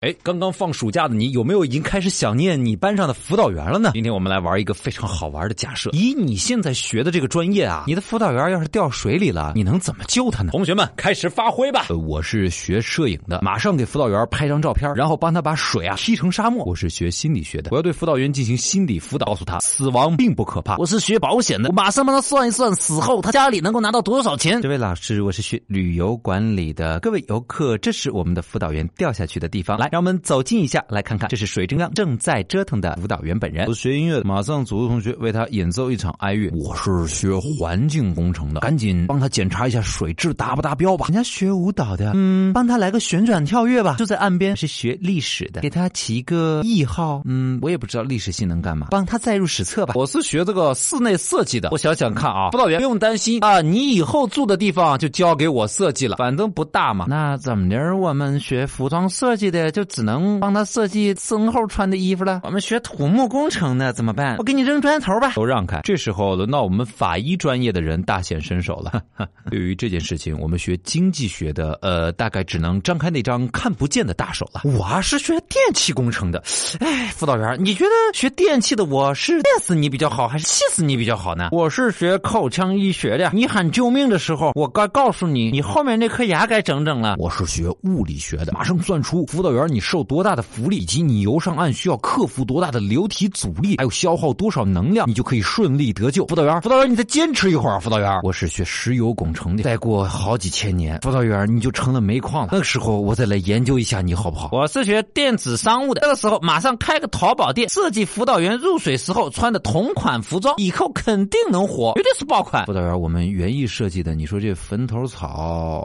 哎，刚刚放暑假的你有没有已经开始想念你班上的辅导员了呢？今天我们来玩一个非常好玩的假设：以你现在学的这个专业啊，你的辅导员要是掉水里了，你能怎么救他呢？同学们开始发挥吧！呃，我是学摄影的，马上给辅导员拍张照片，然后帮他把水啊劈成沙漠。我是学心理学的，我要对辅导员进行心理辅导，告诉他死亡并不可怕。我是学保险的，我马上帮他算一算死后他家里能够拿到多少钱。这位老师，我是学旅游管理的，各位游客，这是我们的辅导员掉下去的地方，来，让我们走近一。下来看看，这是水中央正在折腾的辅导员本人。我学音乐，马上组织同学为他演奏一场哀乐。我是学环境工程的，赶紧帮他检查一下水质达不达标吧。人家学舞蹈的，嗯，帮他来个旋转跳跃吧。就在岸边是学历史的，给他起一个谥号。嗯，我也不知道历史系能干嘛，帮他载入史册吧。我是学这个室内设计的，我想想看啊，辅导员不用担心啊，你以后住的地方就交给我设计了，反正不大嘛。那怎么的？我们学服装设计的就只能帮他。设计身后穿的衣服了。我们学土木工程的怎么办？我给你扔砖头吧。都让开。这时候轮到我们法医专业的人大显身手了。对于这件事情，我们学经济学的，呃，大概只能张开那张看不见的大手了。我是学电气工程的。哎，辅导员，你觉得学电气的我是电死你比较好，还是气死你比较好呢？我是学口腔医学的。你喊救命的时候，我该告诉你，你后面那颗牙该整整了。我是学物理学的，马上算出辅导员你受多大的。浮力以及你游上岸需要克服多大的流体阻力，还有消耗多少能量，你就可以顺利得救。辅导员，辅导员，你再坚持一会儿。辅导员，我是学石油工程的，再过好几千年，辅导员你就成了煤矿了。那个时候我再来研究一下你好不好？我是学电子商务的，那个时候马上开个淘宝店，设计辅导员入水时候穿的同款服装，以后肯定能火，绝对是爆款。辅导员，我们园艺设计的，你说这坟头草，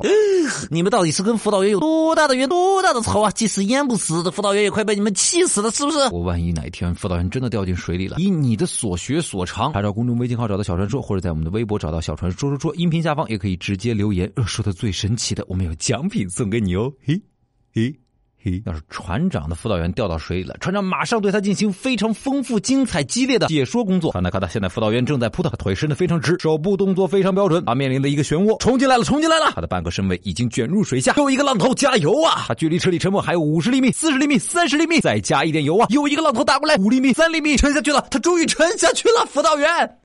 你们到底是跟辅导员有多大的冤，多大的仇啊？即使淹不死的辅导。员也快被你们气死了，是不是？我万一哪一天辅导员真的掉进水里了，以你的所学所长，查找公众微信号找到小传说，或者在我们的微博找到小传说说说，音频下方也可以直接留言，说的最神奇的，我们有奖品送给你哦，嘿，嘿。要是船长的辅导员掉到水里了，船长马上对他进行非常丰富、精彩、激烈的解说工作。看到看到，现在辅导员正在扑腾，腿伸得非常直，手部动作非常标准。他面临的一个漩涡，冲进来了，冲进来了！他的半个身位已经卷入水下，又一个浪头，加油啊！他距离车里沉没还有五十厘米、四十厘米、三十厘米，再加一点油啊！又一个浪头打过来，五厘米、三厘米，沉下去了，他终于沉下去了，辅导员。